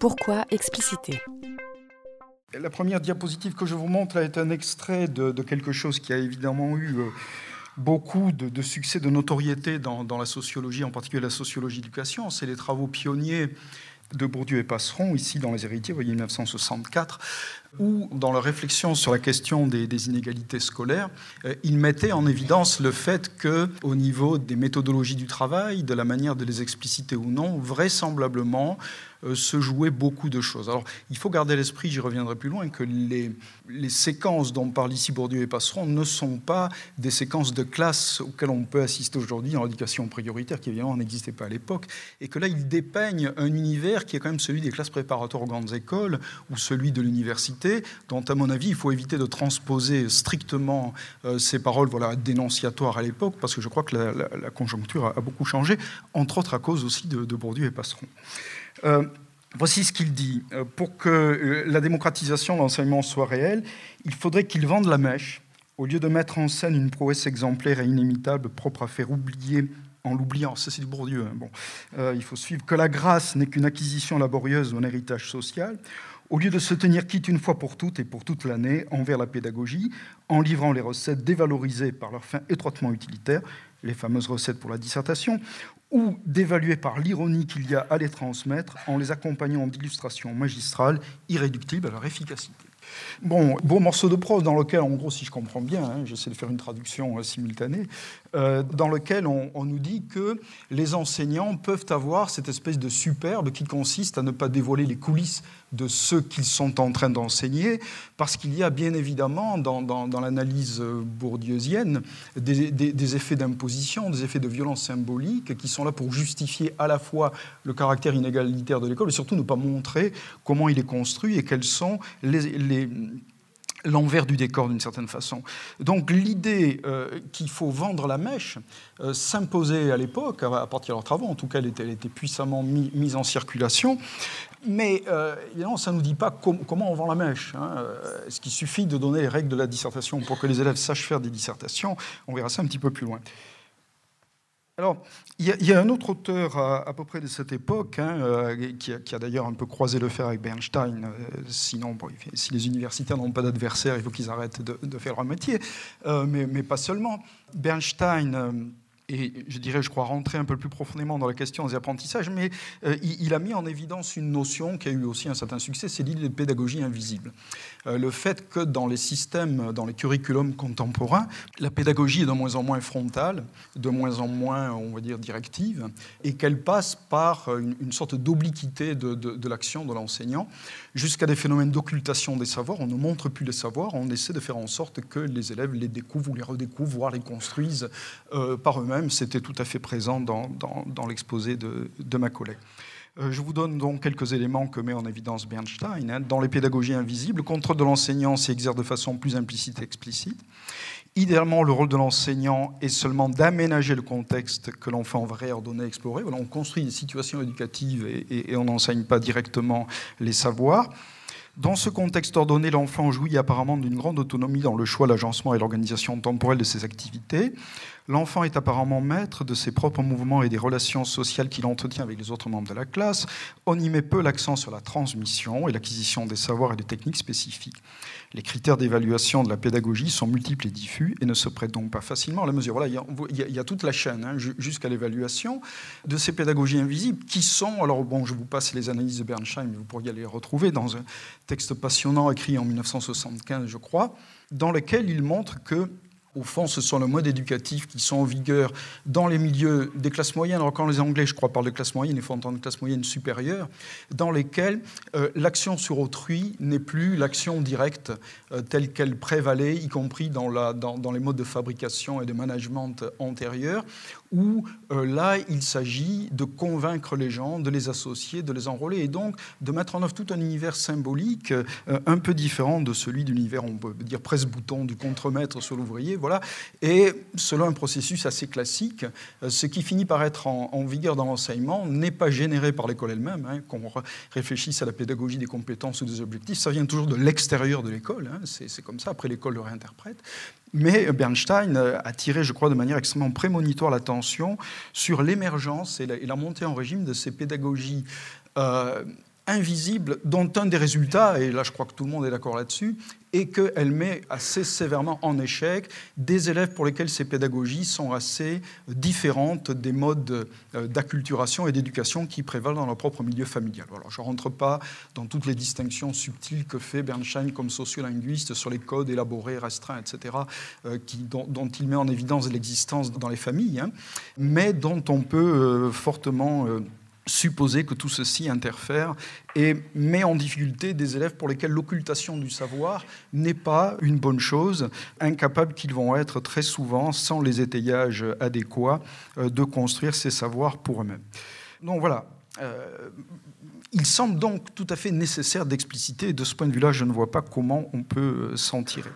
Pourquoi expliciter? La première diapositive que je vous montre est un extrait de, quelque chose qui a évidemment eu euh, beaucoup de, succès, de notoriété dans, la sociologie, en particulier la sociologie d'éducation. C'est les travaux pionniers de Bourdieu et Passeron, ici dans Les Héritiers, vous voyez 1964, où, dans leur réflexion sur la question des, inégalités scolaires, euh, ils mettaient en évidence le fait que, au niveau des méthodologies du travail, de la manière de les expliciter ou non, vraisemblablement, se jouait beaucoup de choses. Alors, il faut garder à l'esprit, j'y reviendrai plus loin, que les, séquences dont parlent ici Bourdieu et Passeron ne sont pas des séquences de classe auxquelles on peut assister aujourd'hui dans l'éducation prioritaire, qui évidemment n'existait pas à l'époque, et que là, ils dépeignent un univers qui est quand même celui des classes préparatoires aux grandes écoles ou celui de l'université dont, à mon avis, il faut éviter de transposer strictement euh, ces paroles voilà, dénonciatoires à l'époque, parce que je crois que la, conjoncture a, beaucoup changé, entre autres à cause aussi de, Bourdieu et Passeron. Euh, voici ce qu'il dit. Euh, pour que la démocratisation de l'enseignement soit réelle, il faudrait qu'il vende la mèche, au lieu de mettre en scène une prouesse exemplaire et inimitable, propre à faire oublier en l'oubliant, ça c'est du Bourdieu, hein, bon, il faut suivre, que la grâce n'est qu'une acquisition laborieuse ou un héritage social, au lieu de se tenir quitte une fois pour toutes et pour toute l'année envers la pédagogie, en livrant les recettes dévalorisées par leur fin étroitement utilitaire, les fameuses recettes pour la dissertation, ou d'évaluer par l'ironie qu'il y a à les transmettre en les accompagnant d'illustrations magistrales irréductibles à leur efficacité. Bon, beau morceau de prose dans lequel, en gros, si je comprends bien, hein, j'essaie de faire une traduction euh, simultanée, euh, dans lequel on, nous dit que les enseignants peuvent avoir cette espèce de superbe qui consiste à ne pas dévoiler les coulisses de ce qu'ils sont en train d'enseigner, parce qu'il y a bien évidemment dans, l'analyse bourdieusienne des effets d'imposition, des effets de violence symbolique qui sont là pour justifier à la fois le caractère inégalitaire de l'école et surtout ne pas montrer comment il est construit et quels sont les l'envers du décor d'une certaine façon. Donc l'idée euh, qu'il faut vendre la mèche euh, s'imposait à l'époque, à partir de leurs travaux, en tout cas elle était, puissamment mise en circulation, mais euh, évidemment ça ne nous dit pas comment on vend la mèche. Hein. Est-ce qu'il suffit de donner les règles de la dissertation pour que les élèves sachent faire des dissertations On verra ça un petit peu plus loin. Alors, il y, a un autre auteur à, peu près de cette époque, hein, euh, qui a, d'ailleurs un peu croisé le fer avec Bernstein. Euh, sinon, si les universitaires n'ont pas d'adversaire, il faut qu'ils arrêtent de, faire leur métier. Euh, mais, mais, pas seulement. Bernstein et je dirais, je crois, rentrer un peu plus profondément dans la question des apprentissages, mais euh, il, a mis en évidence une notion qui a eu aussi un certain succès, c'est l'idée de pédagogie invisible. Euh, le fait que dans les systèmes, dans les curriculums contemporains, la pédagogie est de moins en moins frontale, de moins en moins, on va dire, directive, et qu'elle passe par une, sorte d'obliquité de, l'action de l'enseignant, jusqu'à des phénomènes d'occultation des savoirs. On ne montre plus les savoirs, on essaie de faire en sorte que les élèves les découvrent ou les redécouvrent, voire les construisent euh, par eux-mêmes c'était tout à fait présent dans, l'exposé de, ma collègue. Euh, je vous donne donc quelques éléments que met en évidence Bernstein. Hein. Dans les pédagogies invisibles, le contrôle de l'enseignant s'exerce de façon plus implicite et explicite. Idéalement, le rôle de l'enseignant est seulement d'aménager le contexte que l'enfant va réordonner, explorer. on construit des situations éducatives et, et on n'enseigne pas directement les savoirs. Dans ce contexte ordonné, l'enfant jouit apparemment d'une grande autonomie dans le choix, l'agencement et l'organisation temporelle de ses activités. L'enfant est apparemment maître de ses propres mouvements et des relations sociales qu'il entretient avec les autres membres de la classe. On y met peu l'accent sur la transmission et l'acquisition des savoirs et des techniques spécifiques. Les critères d'évaluation de la pédagogie sont multiples et diffus et ne se prêtent donc pas facilement à la mesure. Voilà, il y a, toute la chaîne hein, jusqu'à l'évaluation de ces pédagogies invisibles qui sont, alors bon, je vous passe les analyses de Bernstein, mais vous pourriez les retrouver dans un texte passionnant écrit en 1975, je crois, dans lequel il montre que au fond, ce sont les modes éducatifs qui sont en vigueur dans les milieux des classes moyennes. Alors, quand les Anglais, je crois, parlent de classe moyenne, il faut entendre classe moyenne supérieure, dans lesquelles euh, l'action sur autrui n'est plus l'action directe euh, telle qu'elle prévalait, y compris dans, les modes de fabrication et de management antérieurs, où euh, là, il s'agit de convaincre les gens, de les associer, de les enrôler, et donc de mettre en œuvre tout un univers symbolique un peu différent de celui de l'univers, on peut dire presse-bouton, du contremaître sur l'ouvrier voilà. Et selon un processus assez classique, euh, ce qui finit par être en, vigueur dans l'enseignement n'est pas généré par l'école elle-même, hein, qu'on réfléchisse à la pédagogie des compétences ou des objectifs, ça vient toujours de l'extérieur de l'école, hein. c'est comme ça, après l'école le réinterprète. Mais Bernstein a tiré, je crois, de manière extrêmement prémonitoire l'attention sur l'émergence et, la montée en régime de ces pédagogies euh, invisible dont un des résultats, et là je crois que tout le monde est d'accord là-dessus, est qu'elle met assez sévèrement en échec des élèves pour lesquels ces pédagogies sont assez différentes des modes euh, d'acculturation et d'éducation qui prévalent dans leur propre milieu familial. Alors, je ne rentre pas dans toutes les distinctions subtiles que fait Bernstein comme sociolinguiste sur les codes élaborés, restreints, etc., euh, qui, dont, il met en évidence l'existence dans les familles, hein, mais dont on peut euh, fortement supposer que tout ceci interfère et met en difficulté des élèves pour lesquels l'occultation du savoir n'est pas une bonne chose, incapables qu'ils vont être très souvent, sans les étayages adéquats, euh, de construire ces savoirs pour eux-mêmes. Donc voilà. Euh, il semble donc tout à fait nécessaire d'expliciter, et de ce point de vue-là, je ne vois pas comment on peut euh, s'en tirer.